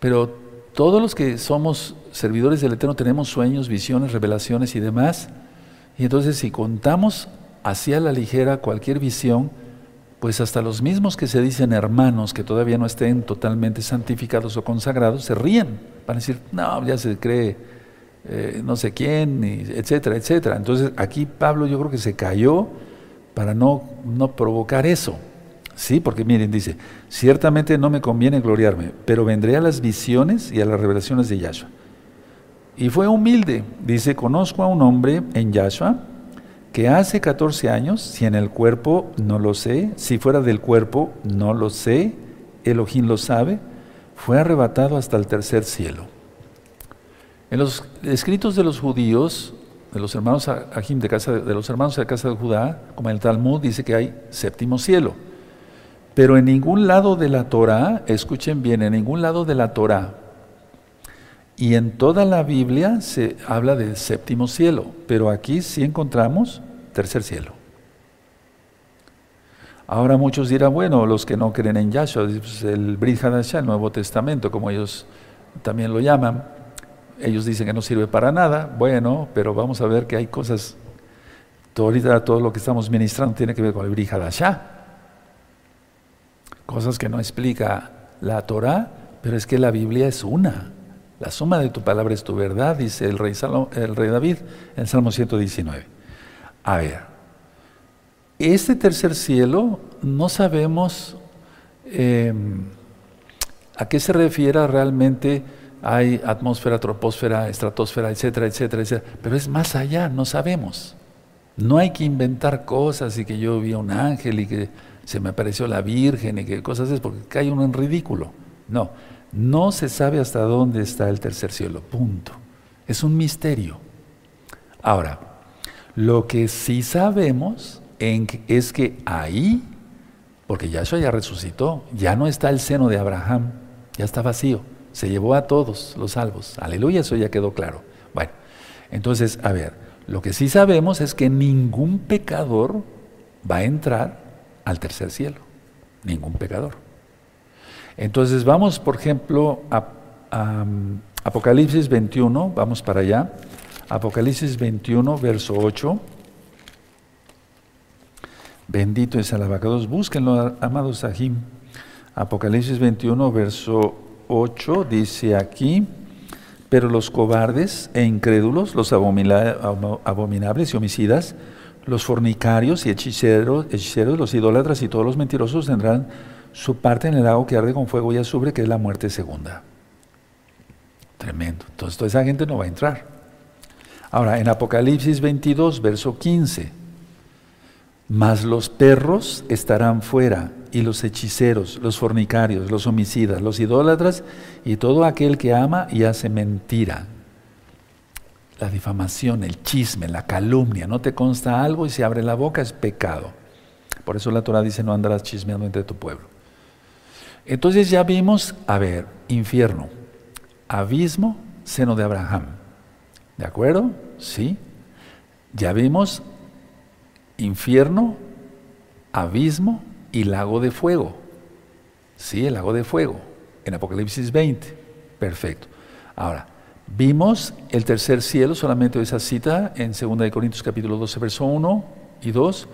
Pero todos los que somos servidores del Eterno tenemos sueños, visiones, revelaciones y demás. Y entonces si contamos hacia la ligera cualquier visión, pues hasta los mismos que se dicen hermanos, que todavía no estén totalmente santificados o consagrados, se ríen. Van a decir, no, ya se cree eh, no sé quién, etcétera, etcétera. Entonces aquí Pablo yo creo que se cayó para no, no provocar eso. Sí, porque miren, dice, ciertamente no me conviene gloriarme, pero vendré a las visiones y a las revelaciones de Yahshua. Y fue humilde. Dice, conozco a un hombre en Yahshua que hace 14 años, si en el cuerpo no lo sé, si fuera del cuerpo no lo sé, Elohim lo sabe, fue arrebatado hasta el tercer cielo. En los escritos de los judíos, de los hermanos Ahim de, casa, de los hermanos de la casa de Judá, como en el Talmud dice que hay séptimo cielo. Pero en ningún lado de la Torah, escuchen bien, en ningún lado de la Torah y en toda la Biblia se habla del séptimo cielo, pero aquí sí encontramos tercer cielo. Ahora muchos dirán, bueno, los que no creen en Yahshua, pues, el Brit el Nuevo Testamento, como ellos también lo llaman, ellos dicen que no sirve para nada, bueno, pero vamos a ver que hay cosas, todo, todo lo que estamos ministrando tiene que ver con el Brit cosas que no explica la Torah, pero es que la Biblia es una. La suma de tu palabra es tu verdad, dice el rey, el rey David en el Salmo 119. A ver, este tercer cielo no sabemos em, a qué se refiere realmente. Hay atmósfera, troposfera, estratosfera, etcétera, etcétera, etcétera. Pero es más allá, no sabemos. No hay que inventar cosas y que yo vi a un ángel y que se me apareció la Virgen y que cosas es porque cae uno en ridículo. No, no se sabe hasta dónde está el tercer cielo, punto. Es un misterio. Ahora, lo que sí sabemos es que ahí, porque Yahshua ya resucitó, ya no está el seno de Abraham, ya está vacío, se llevó a todos los salvos. Aleluya, eso ya quedó claro. Bueno, entonces, a ver, lo que sí sabemos es que ningún pecador va a entrar al tercer cielo, ningún pecador. Entonces vamos, por ejemplo, a, um, Apocalipsis 21, vamos para allá. Apocalipsis 21, verso 8. Bendito es el abacados. Búsquenlo, amados Sahim. Apocalipsis 21, verso 8, dice aquí, pero los cobardes e incrédulos, los abominables y homicidas, los fornicarios y hechiceros, hechiceros, los idólatras y todos los mentirosos tendrán su parte en el lago que arde con fuego y azufre, que es la muerte segunda. Tremendo. Entonces toda esa gente no va a entrar. Ahora, en Apocalipsis 22, verso 15, mas los perros estarán fuera, y los hechiceros, los fornicarios, los homicidas, los idólatras, y todo aquel que ama y hace mentira. La difamación, el chisme, la calumnia, no te consta algo y se abre la boca, es pecado. Por eso la Torah dice, no andarás chismeando entre tu pueblo. Entonces ya vimos, a ver, infierno, abismo, seno de Abraham. ¿De acuerdo? Sí. Ya vimos infierno, abismo y lago de fuego. Sí, el lago de fuego, en Apocalipsis 20. Perfecto. Ahora, vimos el tercer cielo, solamente esa cita en 2 Corintios capítulo 12, verso 1 y 2.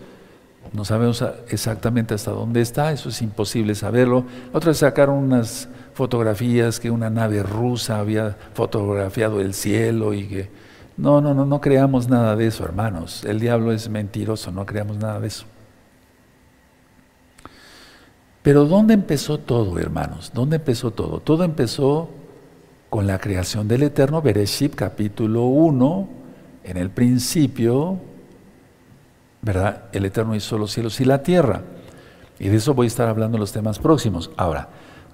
No sabemos exactamente hasta dónde está, eso es imposible saberlo. Otra sacaron unas fotografías que una nave rusa había fotografiado el cielo y que... No, no, no, no creamos nada de eso, hermanos. El diablo es mentiroso, no creamos nada de eso. Pero ¿dónde empezó todo, hermanos? ¿Dónde empezó todo? Todo empezó con la creación del Eterno, Bereshit capítulo 1, en el principio, ¿verdad? El Eterno hizo los cielos y la tierra. Y de eso voy a estar hablando en los temas próximos. Ahora,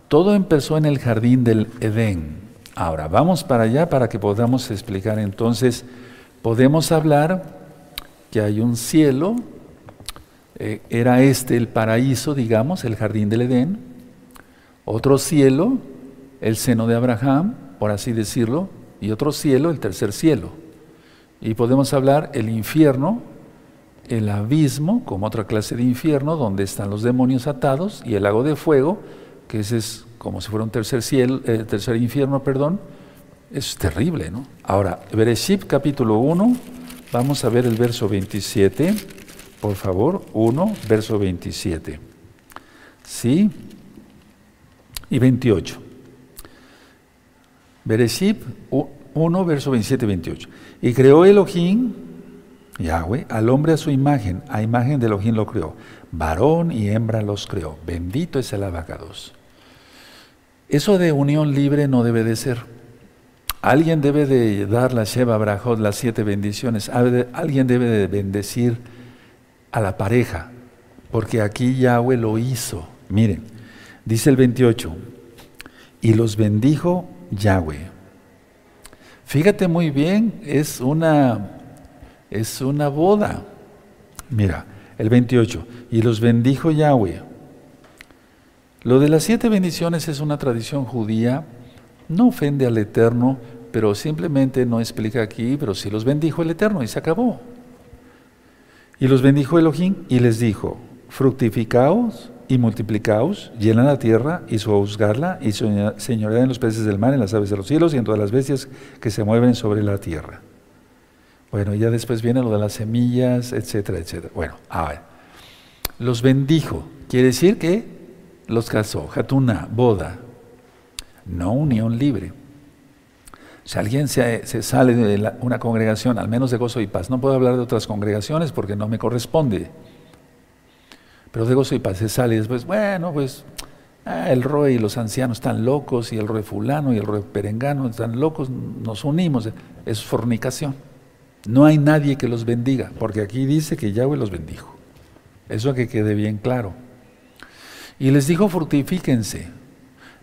todo empezó en el jardín del Edén. Ahora, vamos para allá para que podamos explicar entonces, podemos hablar que hay un cielo, eh, era este el paraíso, digamos, el jardín del Edén, otro cielo, el seno de Abraham, por así decirlo, y otro cielo, el tercer cielo. Y podemos hablar el infierno, el abismo, como otra clase de infierno, donde están los demonios atados, y el lago de fuego, que ese es como si fuera un tercer cielo, eh, tercer infierno, perdón. Es terrible, ¿no? Ahora, Bereshit capítulo 1, vamos a ver el verso 27. Por favor, 1, verso 27. ¿Sí? Y 28. Bereshit 1, verso 27 y 28. Y creó Elohim, Yahweh, al hombre a su imagen, a imagen de Elohim lo creó. Varón y hembra los creó. Bendito es el abacados. Eso de unión libre no debe de ser. Alguien debe de dar la Sheba Brajot, las siete bendiciones. Alguien debe de bendecir a la pareja, porque aquí Yahweh lo hizo. Miren, dice el 28, y los bendijo Yahweh. Fíjate muy bien, es una, es una boda. Mira, el 28, y los bendijo Yahweh. Lo de las siete bendiciones es una tradición judía, no ofende al Eterno, pero simplemente no explica aquí, pero sí los bendijo el Eterno y se acabó. Y los bendijo Elohim y les dijo, fructificaos y multiplicaos, llenan la tierra y sojuzgarla y señoread en los peces del mar, en las aves de los cielos y en todas las bestias que se mueven sobre la tierra. Bueno, ya después viene lo de las semillas, etcétera, etcétera. Bueno, a ver. Los bendijo. Quiere decir que los casó. Hatuna, boda. No unión libre. Si alguien se, se sale de una congregación, al menos de gozo y paz, no puedo hablar de otras congregaciones porque no me corresponde. Pero de gozo y paz se sale y después, bueno, pues ah, el rey y los ancianos están locos y el rey fulano y el rey perengano están locos, nos unimos. Es fornicación. No hay nadie que los bendiga, porque aquí dice que Yahweh los bendijo. Eso que quede bien claro. Y les dijo, fructifíquense.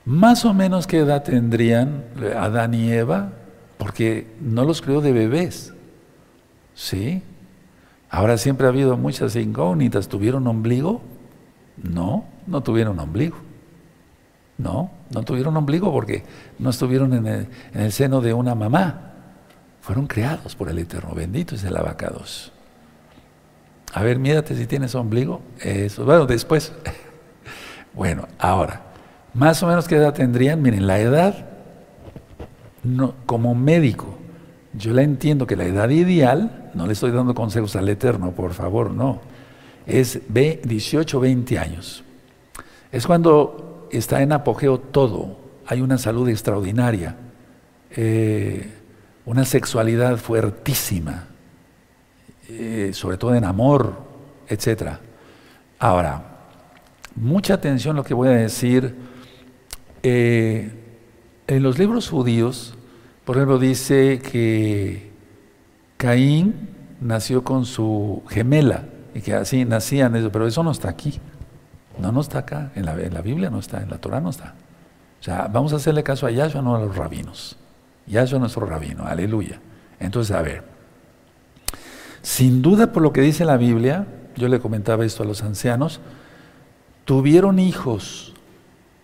Más o menos qué edad tendrían Adán y Eva, porque no los creó de bebés. ¿Sí? Ahora siempre ha habido muchas incógnitas. ¿Tuvieron ombligo? No, no tuvieron ombligo. No, no tuvieron ombligo porque no estuvieron en el, seno de una mamá. Fueron creados por el Eterno. Bendito es el abacados. A ver, mírate si tienes ombligo. Eso. Bueno, después. bueno, ahora, más o menos qué edad tendrían. Miren, la edad, no, como médico, yo la entiendo que la edad ideal, no le estoy dando consejos al Eterno, por favor, no, es 18, 20 años. Es cuando está en apogeo todo, hay una salud extraordinaria, eh, una sexualidad fuertísima, eh, sobre todo en amor, etc. Ahora, mucha atención a lo que voy a decir. Eh, en los libros judíos, por ejemplo, dice que Caín nació con su gemela y que así nacían, pero eso no está aquí. No, no está acá. En la, Biblia no está, en la Torah no está. O sea, vamos a hacerle caso a Yahshua, no a los rabinos. Yahshua es nuestro rabino, aleluya. Entonces, a ver, sin duda por lo que dice la Biblia, yo le comentaba esto a los ancianos, tuvieron hijos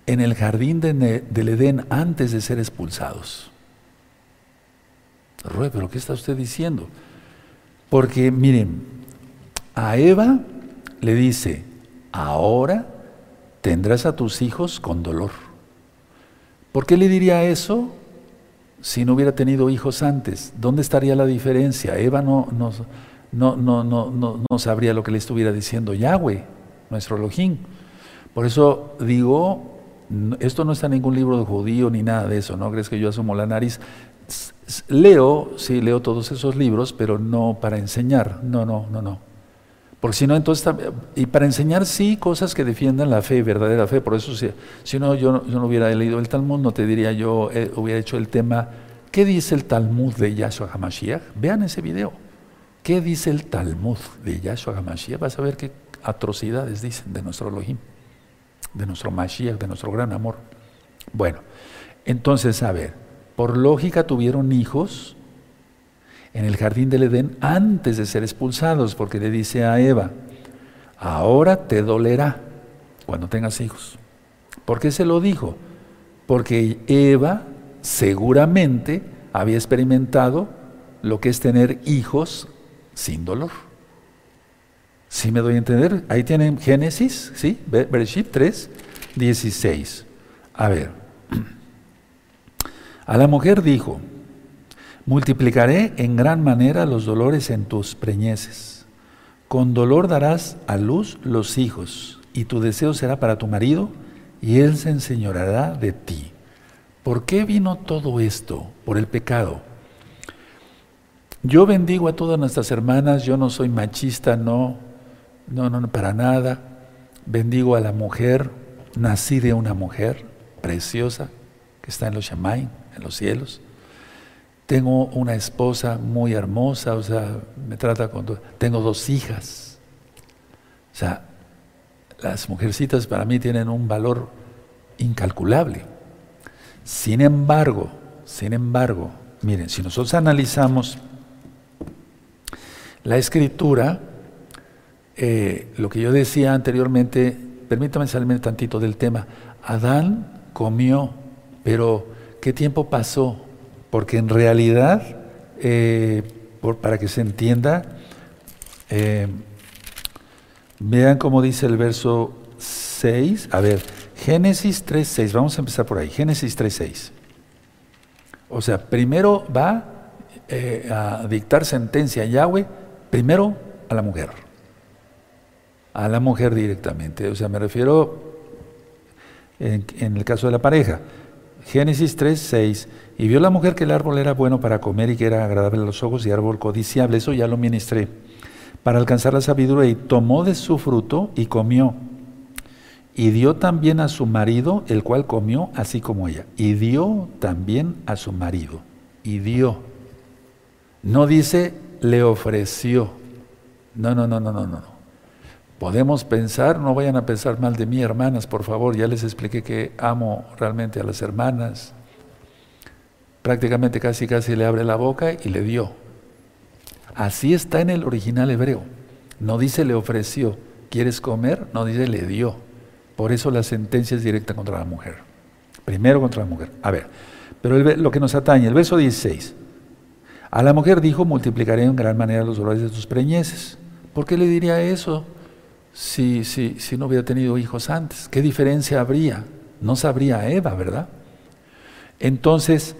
en el jardín del Edén antes de ser expulsados. Rue, pero ¿qué está usted diciendo? Porque miren, a Eva le dice, ahora tendrás a tus hijos con dolor. ¿Por qué le diría eso si no hubiera tenido hijos antes? ¿Dónde estaría la diferencia? Eva no, no, no, no, no, no sabría lo que le estuviera diciendo Yahweh, nuestro Elohim. Por eso digo, esto no está en ningún libro de judío ni nada de eso, ¿no crees que yo asumo la nariz? Leo, sí, leo todos esos libros, pero no para enseñar, no, no, no, no. Porque si no, entonces, y para enseñar sí cosas que defiendan la fe, verdadera fe, por eso si, si no, yo, no hubiera leído el Talmud, no te diría yo, eh, hubiera hecho el tema, ¿qué dice el Talmud de Yahshua HaMashiach? Vean ese video. ¿Qué dice el Talmud de Yahshua HaMashiach? Vas a ver qué atrocidades dicen de nuestro Elohim, de nuestro Mashiach, de nuestro gran amor. Bueno, entonces, a ver, por lógica tuvieron hijos en el jardín del Edén antes de ser expulsados, porque le dice a Eva, ahora te dolerá cuando tengas hijos. ¿Por qué se lo dijo? Porque Eva seguramente había experimentado lo que es tener hijos sin dolor. ¿Sí me doy a entender? Ahí tienen Génesis, ¿sí? Bereshit 3, 16. A ver. A la mujer dijo, multiplicaré en gran manera los dolores en tus preñeces. Con dolor darás a luz los hijos, y tu deseo será para tu marido, y él se enseñoreará de ti. ¿Por qué vino todo esto? Por el pecado. Yo bendigo a todas nuestras hermanas, yo no soy machista, no, no, no, para nada. Bendigo a la mujer, nací de una mujer preciosa que está en los Shamaim, en los cielos. Tengo una esposa muy hermosa, o sea, me trata con... Tengo dos hijas. O sea, las mujercitas para mí tienen un valor incalculable. Sin embargo, sin embargo, miren, si nosotros analizamos la escritura, eh, lo que yo decía anteriormente, permítame salirme tantito del tema, Adán comió, pero ¿qué tiempo pasó? Porque en realidad, eh, para que se entienda, eh, vean cómo dice el verso 6. A ver, Génesis 3.6, vamos a empezar por ahí. Génesis 3.6. O sea, primero va eh, a dictar sentencia a Yahweh, primero a la mujer. A la mujer directamente. O sea, me refiero en, en el caso de la pareja. Génesis 3.6 y vio la mujer que el árbol era bueno para comer y que era agradable a los ojos y árbol codiciable. Eso ya lo ministré. Para alcanzar la sabiduría y tomó de su fruto y comió. Y dio también a su marido, el cual comió así como ella. Y dio también a su marido. Y dio. No dice le ofreció. No, no, no, no, no, no. Podemos pensar, no vayan a pensar mal de mí, hermanas, por favor. Ya les expliqué que amo realmente a las hermanas prácticamente casi casi le abre la boca y le dio. Así está en el original hebreo. No dice le ofreció, ¿quieres comer? No dice le dio. Por eso la sentencia es directa contra la mujer. Primero contra la mujer. A ver, pero lo que nos atañe, el verso 16. A la mujer dijo, multiplicaré en gran manera los dolores de tus preñeces. ¿Por qué le diría eso si, si, si no hubiera tenido hijos antes? ¿Qué diferencia habría? No sabría Eva, ¿verdad? Entonces,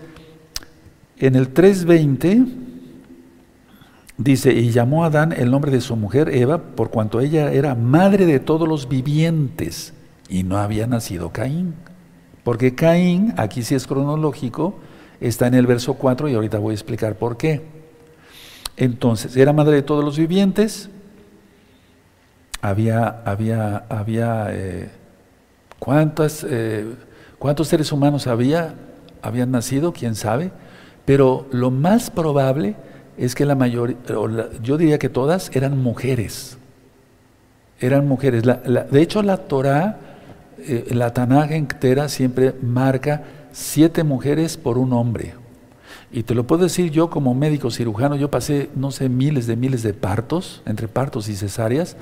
en el 3.20 dice, y llamó a Adán el nombre de su mujer Eva, por cuanto ella era madre de todos los vivientes, y no había nacido Caín. Porque Caín, aquí sí es cronológico, está en el verso 4 y ahorita voy a explicar por qué. Entonces, era madre de todos los vivientes, había, había, había, eh, ¿cuántas, eh, ¿cuántos seres humanos había? ¿Habían nacido? ¿Quién sabe? Pero lo más probable es que la mayoría, yo diría que todas eran mujeres. Eran mujeres. de hecho, la Torah, eh, la Tanaj entera siempre marca siete mujeres por un hombre. Y te lo puedo decir yo como médico cirujano, yo pasé, no sé, miles de miles de partos, entre partos y cesáreas.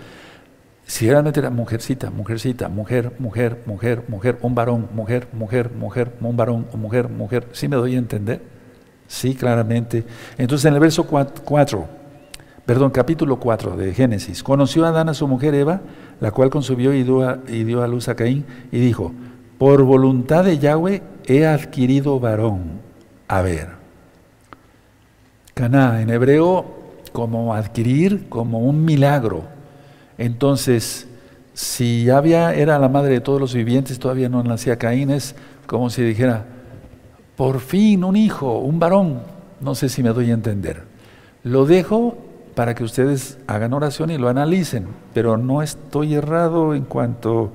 Si realmente era mujercita, mujercita, mujer, mujer, mujer, mujer, un varón, mujer, mujer, mujer, un varón, mujer, mujer, ¿sí me doy a entender? Sí, claramente. Entonces en el verso 4, perdón, capítulo 4 de Génesis, conoció a Adán a su mujer Eva, la cual consumió y dio, a, y dio a luz a Caín, y dijo, por voluntad de Yahweh he adquirido varón. A ver, Caná en hebreo como adquirir, como un milagro entonces, si había, era la madre de todos los vivientes, todavía no nacía Caín, es como si dijera, por fin un hijo, un varón. No sé si me doy a entender. Lo dejo para que ustedes hagan oración y lo analicen, pero no estoy errado en cuanto,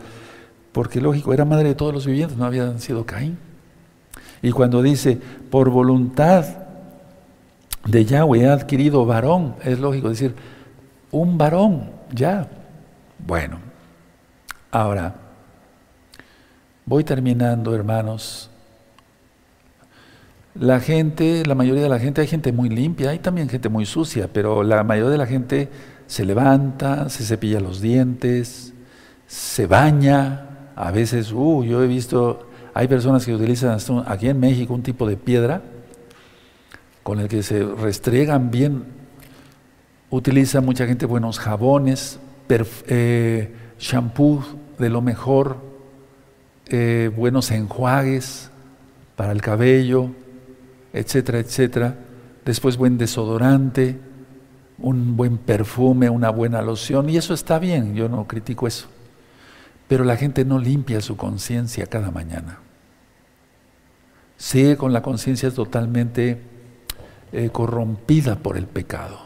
porque lógico, era madre de todos los vivientes, no había sido Caín. Y cuando dice, por voluntad de Yahweh he adquirido varón, es lógico decir, un varón, ya. Bueno, ahora, voy terminando, hermanos. La gente, la mayoría de la gente, hay gente muy limpia, hay también gente muy sucia, pero la mayoría de la gente se levanta, se cepilla los dientes, se baña. A veces, uh, yo he visto, hay personas que utilizan aquí en México un tipo de piedra con el que se restregan bien. Utiliza mucha gente buenos jabones, eh, shampoo de lo mejor, eh, buenos enjuagues para el cabello, etcétera, etcétera. Después buen desodorante, un buen perfume, una buena loción, y eso está bien, yo no critico eso. Pero la gente no limpia su conciencia cada mañana. Sigue con la conciencia totalmente eh, corrompida por el pecado.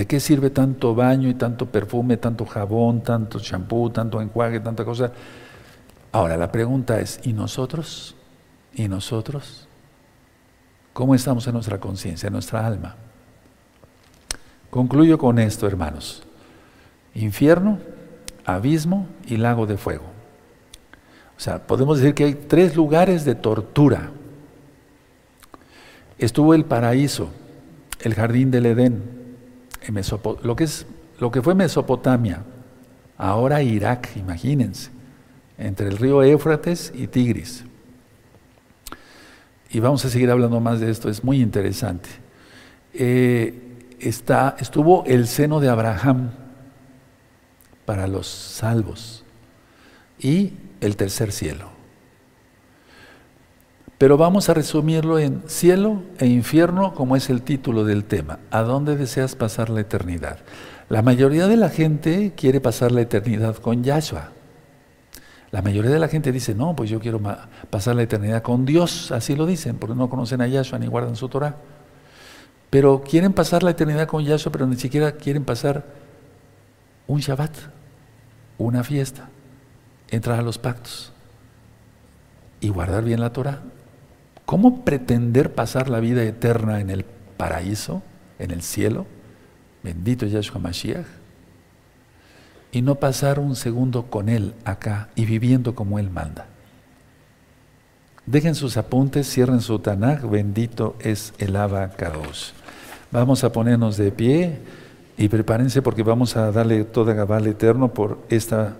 ¿De qué sirve tanto baño y tanto perfume, tanto jabón, tanto champú, tanto enjuague, tanta cosa? Ahora, la pregunta es, ¿y nosotros? ¿Y nosotros? ¿Cómo estamos en nuestra conciencia, en nuestra alma? Concluyo con esto, hermanos. Infierno, abismo y lago de fuego. O sea, podemos decir que hay tres lugares de tortura. Estuvo el paraíso, el jardín del Edén, lo, que es, lo que fue Mesopotamia, ahora Irak, imagínense, entre el río Éufrates y Tigris. Y vamos a seguir hablando más de esto, es muy interesante. Eh, está, estuvo el seno de Abraham para los salvos y el tercer cielo. Pero vamos a resumirlo en cielo e infierno, como es el título del tema. ¿A dónde deseas pasar la eternidad? La mayoría de la gente quiere pasar la eternidad con Yahshua. La mayoría de la gente dice, no, pues yo quiero pasar la eternidad con Dios, así lo dicen, porque no conocen a Yahshua ni guardan su Torah. Pero quieren pasar la eternidad con Yahshua, pero ni siquiera quieren pasar un Shabbat, una fiesta, entrar a los pactos y guardar bien la Torah. ¿Cómo pretender pasar la vida eterna en el paraíso, en el cielo? Bendito Yahshua Mashiach. Y no pasar un segundo con Él acá y viviendo como Él manda. Dejen sus apuntes, cierren su Tanaj, bendito es el Abacados. Vamos a ponernos de pie y prepárense porque vamos a darle toda Gabal eterno por esta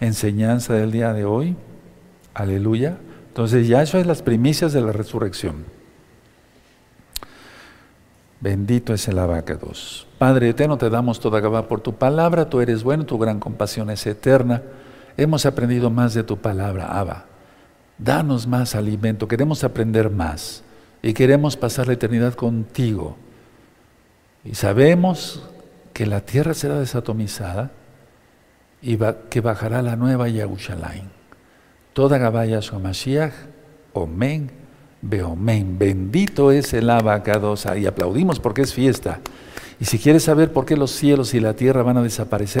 enseñanza del día de hoy. Aleluya. Entonces ya eso es las primicias de la resurrección. Bendito es el abacados. Padre eterno, te damos toda Gabá por tu palabra, tú eres bueno, tu gran compasión es eterna. Hemos aprendido más de tu palabra, Abba. Danos más alimento, queremos aprender más y queremos pasar la eternidad contigo. Y sabemos que la tierra será desatomizada y que bajará la nueva Yahushalayim. Toda Gabaya Mashiach, Omen, Beomen. Bendito es el abacadosa. Y aplaudimos porque es fiesta. Y si quieres saber por qué los cielos y la tierra van a desaparecer,